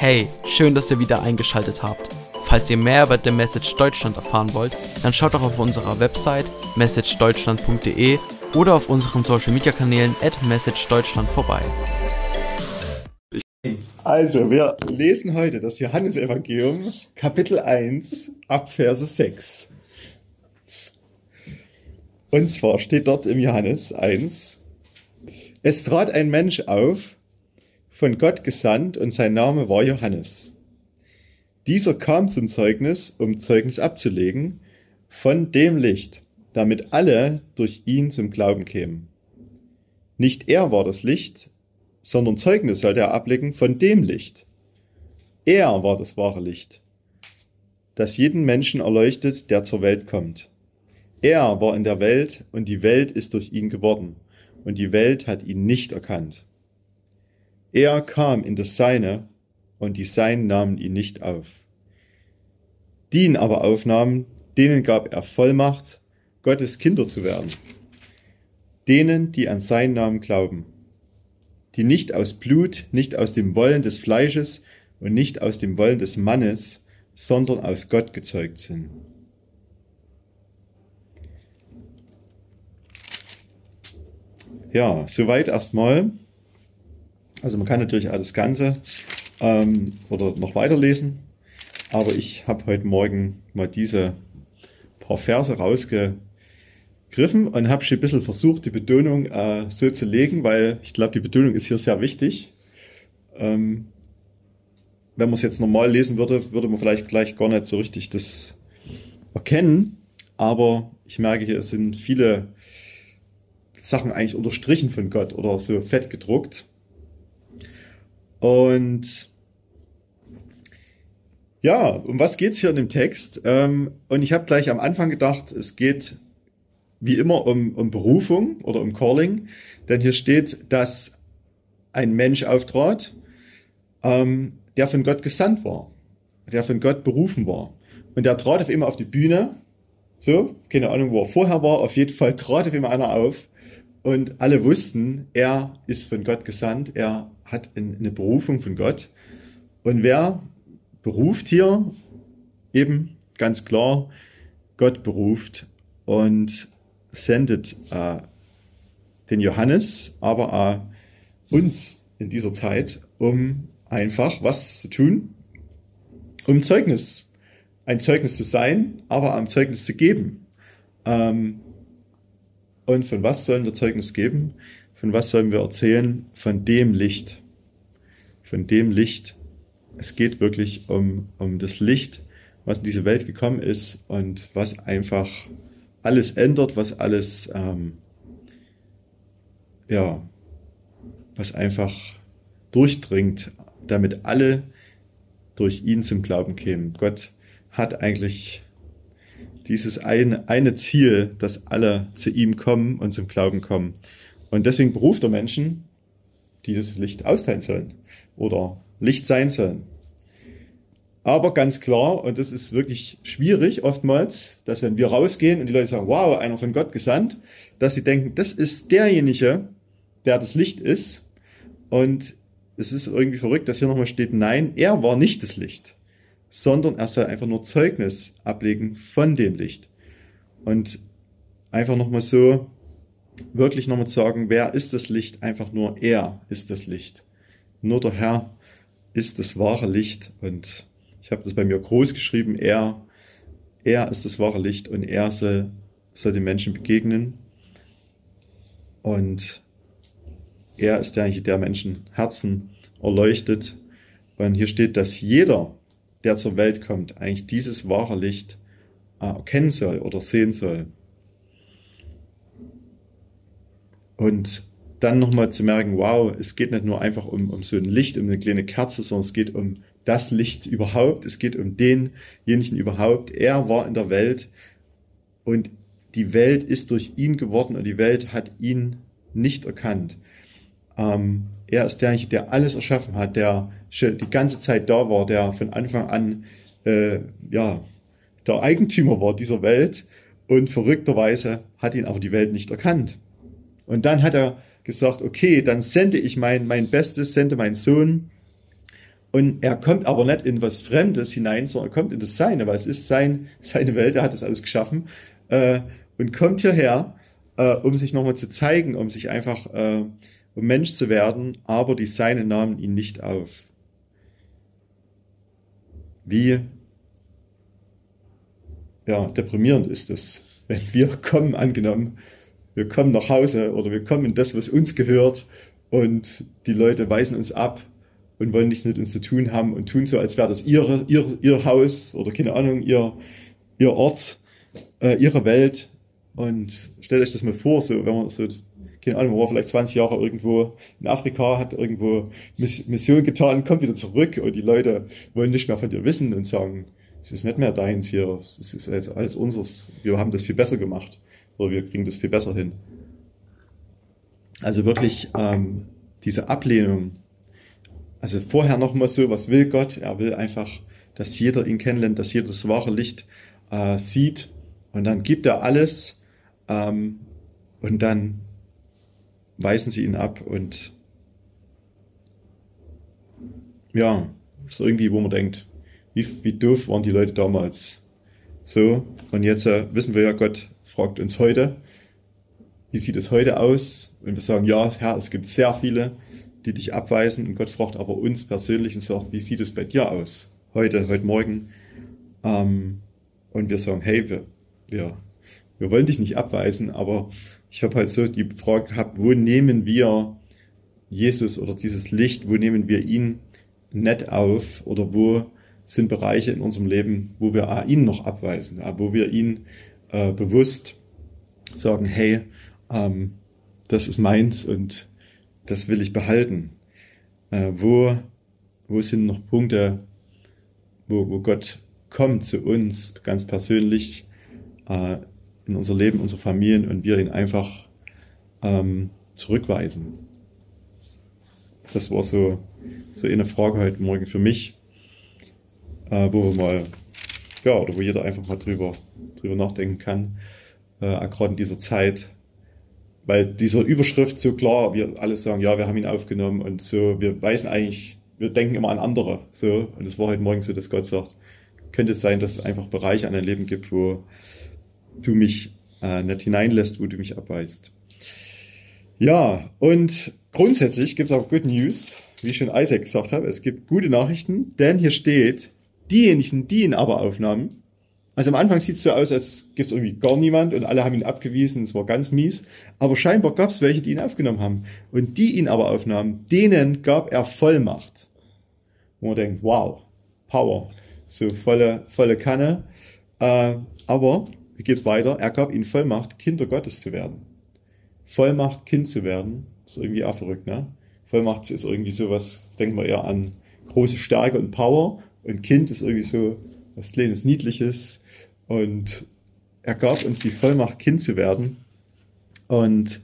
Hey, schön, dass ihr wieder eingeschaltet habt. Falls ihr mehr über The Message Deutschland erfahren wollt, dann schaut doch auf unserer Website messagedeutschland.de oder auf unseren Social Media Kanälen at messagedeutschland vorbei. Also, wir lesen heute das Johannesevangelium, Kapitel 1, Abverse 6. Und zwar steht dort im Johannes 1, es trat ein Mensch auf, von Gott gesandt und sein Name war Johannes. Dieser kam zum Zeugnis, um Zeugnis abzulegen von dem Licht, damit alle durch ihn zum Glauben kämen. Nicht er war das Licht, sondern Zeugnis sollte er ablegen von dem Licht. Er war das wahre Licht, das jeden Menschen erleuchtet, der zur Welt kommt. Er war in der Welt und die Welt ist durch ihn geworden und die Welt hat ihn nicht erkannt. Er kam in das Seine, und die Seinen nahmen ihn nicht auf. Die ihn aber aufnahmen, denen gab er Vollmacht, Gottes Kinder zu werden. Denen, die an seinen Namen glauben. Die nicht aus Blut, nicht aus dem Wollen des Fleisches und nicht aus dem Wollen des Mannes, sondern aus Gott gezeugt sind. Ja, soweit erstmal. Also man kann natürlich alles Ganze ähm, oder noch weiterlesen, aber ich habe heute Morgen mal diese paar Verse rausgegriffen und habe schon ein bisschen versucht, die Betonung äh, so zu legen, weil ich glaube, die Betonung ist hier sehr wichtig. Ähm, wenn man es jetzt normal lesen würde, würde man vielleicht gleich gar nicht so richtig das erkennen, aber ich merke, hier sind viele Sachen eigentlich unterstrichen von Gott oder so fett gedruckt. Und ja, um was geht's hier in dem Text? Ähm, und ich habe gleich am Anfang gedacht, es geht wie immer um, um Berufung oder um Calling, denn hier steht, dass ein Mensch auftrat, ähm, der von Gott gesandt war, der von Gott berufen war. Und der trat auf immer auf die Bühne, so, keine Ahnung, wo er vorher war, auf jeden Fall trat auf immer einer auf. Und alle wussten, er ist von Gott gesandt, er hat eine Berufung von Gott. Und wer beruft hier? Eben ganz klar, Gott beruft und sendet äh, den Johannes, aber auch uns in dieser Zeit, um einfach was zu tun, um Zeugnis, ein Zeugnis zu sein, aber ein Zeugnis zu geben. Ähm, und von was sollen wir Zeugnis geben? Von was sollen wir erzählen? Von dem Licht. Von dem Licht. Es geht wirklich um, um das Licht, was in diese Welt gekommen ist und was einfach alles ändert, was alles, ähm, ja, was einfach durchdringt, damit alle durch ihn zum Glauben kämen. Gott hat eigentlich dieses eine, eine Ziel, dass alle zu ihm kommen und zum Glauben kommen. Und deswegen beruft er Menschen, die das Licht austeilen sollen oder Licht sein sollen. Aber ganz klar, und das ist wirklich schwierig oftmals, dass wenn wir rausgehen und die Leute sagen, wow, einer von Gott gesandt, dass sie denken, das ist derjenige, der das Licht ist. Und es ist irgendwie verrückt, dass hier nochmal steht, nein, er war nicht das Licht sondern er soll einfach nur Zeugnis ablegen von dem Licht. Und einfach nochmal so, wirklich nochmal sagen, wer ist das Licht? Einfach nur er ist das Licht. Nur der Herr ist das wahre Licht. Und ich habe das bei mir groß geschrieben, er, er ist das wahre Licht und er soll, soll den Menschen begegnen. Und er ist derjenige, der Menschen Herzen erleuchtet. Und hier steht, dass jeder, der zur Welt kommt, eigentlich dieses wahre Licht äh, erkennen soll oder sehen soll. Und dann nochmal zu merken, wow, es geht nicht nur einfach um, um so ein Licht, um eine kleine Kerze, sondern es geht um das Licht überhaupt, es geht um denjenigen überhaupt. Er war in der Welt und die Welt ist durch ihn geworden und die Welt hat ihn nicht erkannt. Ähm, er ist derjenige, der alles erschaffen hat, der die ganze Zeit da war, der von Anfang an äh, ja, der Eigentümer war dieser Welt und verrückterweise hat ihn aber die Welt nicht erkannt. Und dann hat er gesagt, okay, dann sende ich mein, mein Bestes, sende meinen Sohn Und er kommt aber nicht in was Fremdes hinein, sondern er kommt in das Seine, weil es ist sein, seine Welt, er hat das alles geschaffen äh, und kommt hierher, äh, um sich nochmal zu zeigen, um sich einfach, äh, um Mensch zu werden, aber die Seine nahmen ihn nicht auf. Wie ja, deprimierend ist es, wenn wir kommen, angenommen, wir kommen nach Hause oder wir kommen in das, was uns gehört und die Leute weisen uns ab und wollen nichts mit uns zu tun haben und tun so, als wäre das ihre, ihr, ihr Haus oder keine Ahnung, ihr, ihr Ort, äh, ihre Welt. Und stellt euch das mal vor, so, wenn man so, keine Ahnung, man war vielleicht 20 Jahre irgendwo in Afrika, hat irgendwo Mission getan, kommt wieder zurück und die Leute wollen nicht mehr von dir wissen und sagen, es ist nicht mehr deins hier, es ist alles unseres, wir haben das viel besser gemacht oder wir kriegen das viel besser hin. Also wirklich ähm, diese Ablehnung. Also vorher noch mal so, was will Gott? Er will einfach, dass jeder ihn kennenlernt, dass jeder das wahre Licht äh, sieht. Und dann gibt er alles ähm, und dann weisen sie ihn ab und ja, so irgendwie, wo man denkt, wie, wie doof waren die Leute damals. So, und jetzt äh, wissen wir ja, Gott fragt uns heute, wie sieht es heute aus? Wenn wir sagen, ja, Herr, es gibt sehr viele, die dich abweisen und Gott fragt aber uns persönlich und sagt, wie sieht es bei dir aus? Heute, heute Morgen. Ähm, und wir sagen, hey, wir, wir, wir wollen dich nicht abweisen, aber ich habe halt so die Frage gehabt, wo nehmen wir Jesus oder dieses Licht, wo nehmen wir ihn nett auf oder wo sind Bereiche in unserem Leben, wo wir ihn noch abweisen, wo wir ihn äh, bewusst sagen, hey, ähm, das ist meins und das will ich behalten. Äh, wo, wo sind noch Punkte, wo, wo Gott kommt zu uns ganz persönlich äh, in unser Leben, unsere Familien und wir ihn einfach ähm, zurückweisen? Das war so, so eine Frage heute Morgen für mich, äh, wo wir mal, ja, oder wo jeder einfach mal drüber, drüber nachdenken kann, äh, gerade in dieser Zeit, weil dieser Überschrift so klar, wir alle sagen, ja, wir haben ihn aufgenommen und so, wir weisen eigentlich, wir denken immer an andere, so, und es war heute Morgen so, dass Gott sagt, könnte es sein, dass es einfach Bereiche an dein Leben gibt, wo du mich äh, nicht hineinlässt, wo du mich abweist. Ja, und grundsätzlich gibt es auch Good News, wie schon Isaac gesagt hat. Es gibt gute Nachrichten, denn hier steht, diejenigen, die ihn aber aufnahmen, also am Anfang sieht es so aus, als gibt es irgendwie gar niemand und alle haben ihn abgewiesen, es war ganz mies. Aber scheinbar gab es welche, die ihn aufgenommen haben. Und die ihn aber aufnahmen, denen gab er Vollmacht. Wo man denkt, wow, Power. So volle, volle Kanne. Äh, aber, wie geht's weiter? Er gab ihnen Vollmacht, Kinder Gottes zu werden. Vollmacht, Kind zu werden. ist irgendwie auch verrückt, ne? Vollmacht ist irgendwie sowas, denkt man eher an große Stärke und Power. Und Kind ist irgendwie so was Kleines, Niedliches, und er gab uns die Vollmacht, Kind zu werden. Und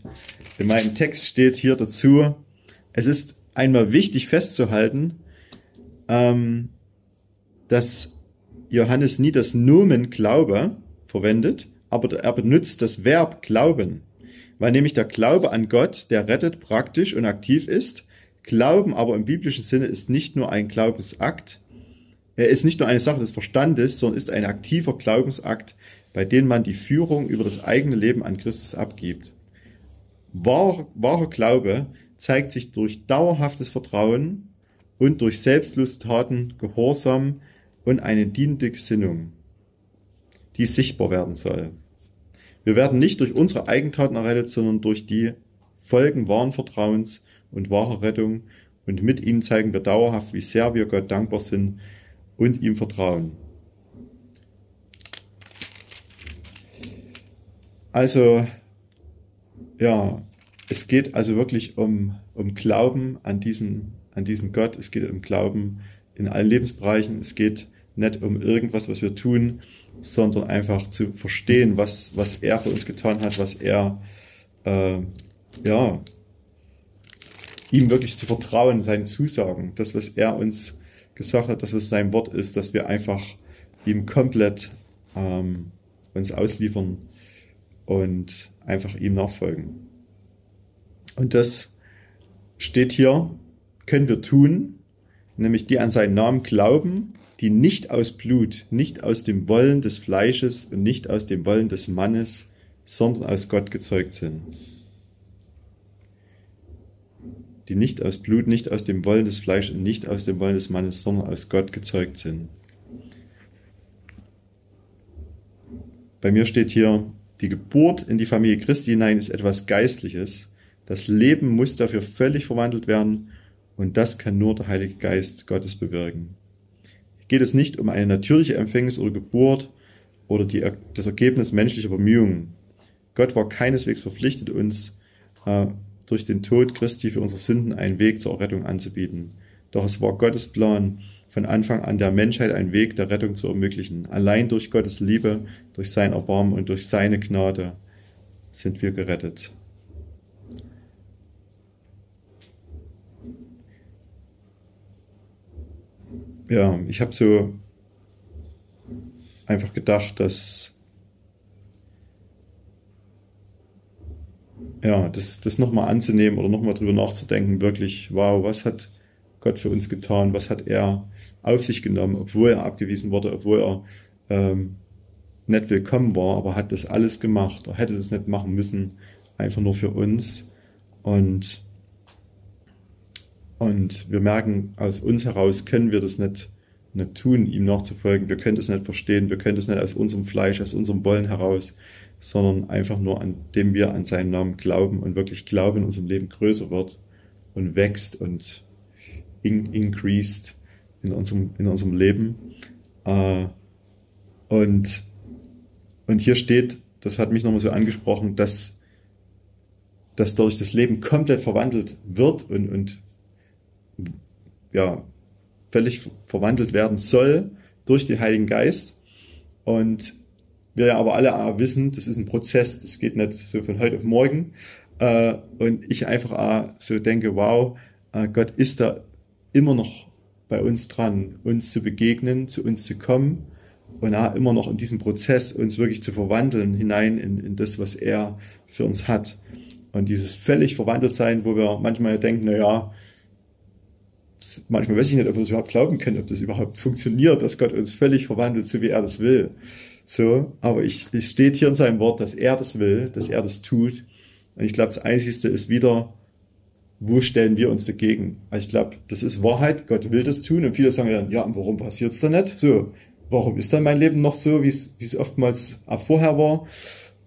in meinem Text steht hier dazu, es ist einmal wichtig festzuhalten, ähm, dass Johannes nie das Nomen Glaube verwendet, aber er benutzt das Verb Glauben, weil nämlich der Glaube an Gott, der rettet, praktisch und aktiv ist. Glauben aber im biblischen Sinne ist nicht nur ein Glaubensakt, er ist nicht nur eine Sache des Verstandes, sondern ist ein aktiver Glaubensakt, bei dem man die Führung über das eigene Leben an Christus abgibt. Wahre, wahrer Glaube zeigt sich durch dauerhaftes Vertrauen und durch selbstlose Taten, Gehorsam und eine dienende Gesinnung, die sichtbar werden soll. Wir werden nicht durch unsere Eigentaten errettet, sondern durch die Folgen wahren Vertrauens und wahrer Rettung und mit ihnen zeigen wir dauerhaft, wie sehr wir Gott dankbar sind und ihm vertrauen. Also, ja, es geht also wirklich um, um Glauben an diesen, an diesen Gott. Es geht um Glauben in allen Lebensbereichen. Es geht nicht um irgendwas, was wir tun, sondern einfach zu verstehen, was, was er für uns getan hat, was er, äh, ja, ihm wirklich zu vertrauen, seinen Zusagen, das, was er uns gesagt hat, dass es sein Wort ist, dass wir einfach ihm komplett ähm, uns ausliefern und einfach ihm nachfolgen. Und das steht hier, können wir tun, nämlich die an seinen Namen glauben, die nicht aus Blut, nicht aus dem Wollen des Fleisches und nicht aus dem Wollen des Mannes, sondern aus Gott gezeugt sind. Die nicht aus Blut, nicht aus dem Wollen des Fleisches und nicht aus dem Wollen des Mannes, sondern aus Gott gezeugt sind. Bei mir steht hier, die Geburt in die Familie Christi hinein ist etwas Geistliches. Das Leben muss dafür völlig verwandelt werden und das kann nur der Heilige Geist Gottes bewirken. Hier geht es nicht um eine natürliche Empfängnis oder Geburt oder die, das Ergebnis menschlicher Bemühungen. Gott war keineswegs verpflichtet, uns äh, durch den Tod Christi für unsere Sünden einen Weg zur Errettung anzubieten. Doch es war Gottes Plan, von Anfang an der Menschheit einen Weg der Rettung zu ermöglichen. Allein durch Gottes Liebe, durch sein Erbarmen und durch seine Gnade sind wir gerettet. Ja, ich habe so einfach gedacht, dass ja, das, das nochmal anzunehmen oder nochmal drüber nachzudenken, wirklich, wow, was hat Gott für uns getan, was hat er auf sich genommen, obwohl er abgewiesen wurde, obwohl er ähm, nicht willkommen war, aber hat das alles gemacht. Er hätte das nicht machen müssen, einfach nur für uns. Und, und wir merken, aus uns heraus können wir das nicht, nicht tun, ihm nachzufolgen. Wir können das nicht verstehen, wir können das nicht aus unserem Fleisch, aus unserem Wollen heraus, sondern einfach nur, an dem wir an seinen Namen glauben und wirklich Glauben in unserem Leben größer wird und wächst und in, increased in unserem, in unserem Leben. Äh, und, und hier steht, das hat mich nochmal so angesprochen, dass, dass dadurch das Leben komplett verwandelt wird und, und ja, völlig verwandelt werden soll durch den Heiligen Geist. Und wir ja aber alle wissen, das ist ein Prozess, das geht nicht so von heute auf morgen. Äh, und ich einfach so denke, wow, äh, Gott ist da immer noch bei uns dran, uns zu begegnen, zu uns zu kommen und auch immer noch in diesem Prozess uns wirklich zu verwandeln hinein in, in das, was er für uns hat. Und dieses völlig verwandelt sein, wo wir manchmal denken, na ja, manchmal weiß ich nicht, ob wir das überhaupt glauben können, ob das überhaupt funktioniert, dass Gott uns völlig verwandelt, so wie er das will. So, aber ich, es steht hier in seinem Wort, dass er das will, dass er das tut. Und ich glaube, das Einzige ist wieder, wo stellen wir uns dagegen? Also ich glaube, das ist Wahrheit, Gott will das tun und viele sagen dann, ja, warum passiert es dann nicht? So, warum ist dann mein Leben noch so, wie es oftmals auch vorher war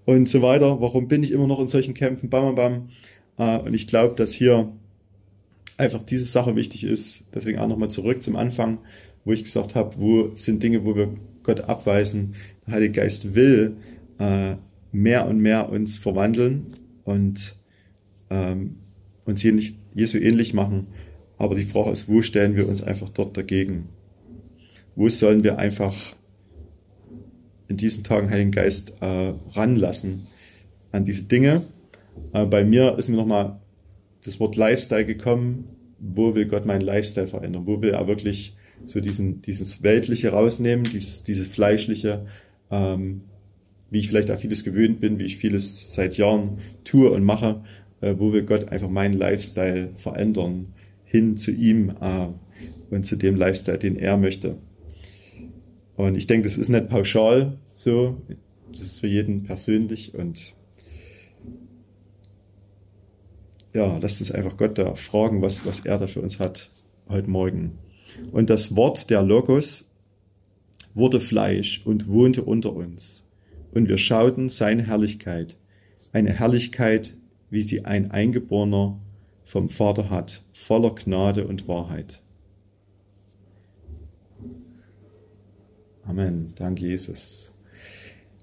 und so weiter? Warum bin ich immer noch in solchen Kämpfen? Bam, bam, bam. Äh, und ich glaube, dass hier einfach diese Sache wichtig ist. Deswegen auch nochmal zurück zum Anfang, wo ich gesagt habe, wo sind Dinge, wo wir Gott abweisen. Heilige Geist will äh, mehr und mehr uns verwandeln und ähm, uns hier nicht Jesu ähnlich machen. Aber die Frage ist, wo stellen wir uns einfach dort dagegen? Wo sollen wir einfach in diesen Tagen Heiligen Geist äh, ranlassen an diese Dinge? Äh, bei mir ist mir nochmal das Wort Lifestyle gekommen. Wo will Gott meinen Lifestyle verändern? Wo will er wirklich so diesen, dieses Weltliche rausnehmen, dieses, dieses Fleischliche, ähm, wie ich vielleicht auch vieles gewöhnt bin, wie ich vieles seit Jahren tue und mache äh, wo will Gott einfach meinen Lifestyle verändern, hin zu ihm äh, und zu dem Lifestyle, den er möchte. Und ich denke, das ist nicht pauschal so, das ist für jeden persönlich und ja, lasst uns einfach Gott da fragen, was, was er da für uns hat heute Morgen. Und das Wort der Logos wurde Fleisch und wohnte unter uns. Und wir schauten seine Herrlichkeit, eine Herrlichkeit, wie sie ein Eingeborener vom Vater hat, voller Gnade und Wahrheit. Amen. Danke, Jesus.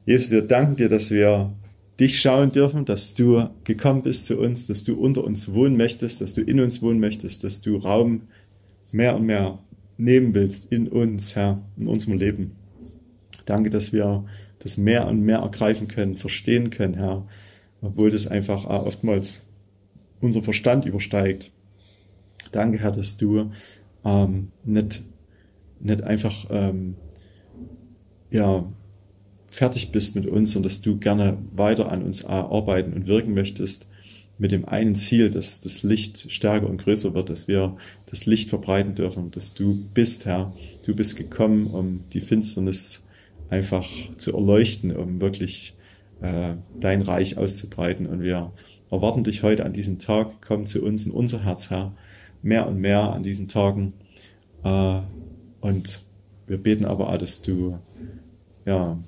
Jesus, wir danken dir, dass wir dich schauen dürfen, dass du gekommen bist zu uns, dass du unter uns wohnen möchtest, dass du in uns wohnen möchtest, dass du Raum mehr und mehr nehmen willst in uns, Herr, in unserem Leben. Danke, dass wir das mehr und mehr ergreifen können, verstehen können, Herr, obwohl das einfach oftmals unser Verstand übersteigt. Danke, Herr, dass du ähm, nicht, nicht einfach ähm, ja, fertig bist mit uns und dass du gerne weiter an uns arbeiten und wirken möchtest, mit dem einen Ziel, dass das Licht stärker und größer wird, dass wir das Licht verbreiten dürfen, dass du bist, Herr. Du bist gekommen, um die Finsternis einfach zu erleuchten, um wirklich äh, dein Reich auszubreiten. Und wir erwarten dich heute an diesem Tag. Komm zu uns in unser Herz, Herr, mehr und mehr an diesen Tagen. Äh, und wir beten aber auch, dass du ja,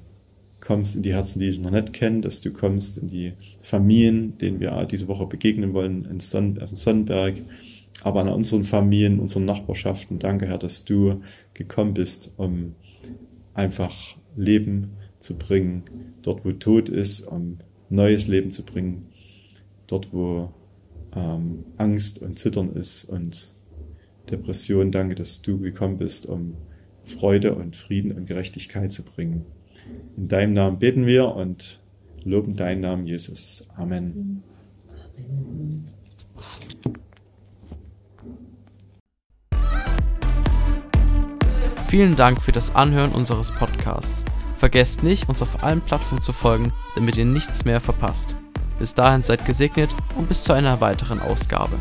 kommst in die Herzen, die ich noch nicht kenne, dass du kommst in die Familien, denen wir diese Woche begegnen wollen, in Son Sonnenberg, aber an unseren Familien, unseren Nachbarschaften. Danke, Herr, dass du gekommen bist, um einfach Leben zu bringen, dort wo Tod ist, um neues Leben zu bringen, dort wo ähm, Angst und Zittern ist und Depression. Danke, dass du gekommen bist, um Freude und Frieden und Gerechtigkeit zu bringen. In deinem Namen beten wir und loben deinen Namen, Jesus. Amen. Vielen Dank für das Anhören unseres Podcasts. Vergesst nicht, uns auf allen Plattformen zu folgen, damit ihr nichts mehr verpasst. Bis dahin seid gesegnet und bis zu einer weiteren Ausgabe.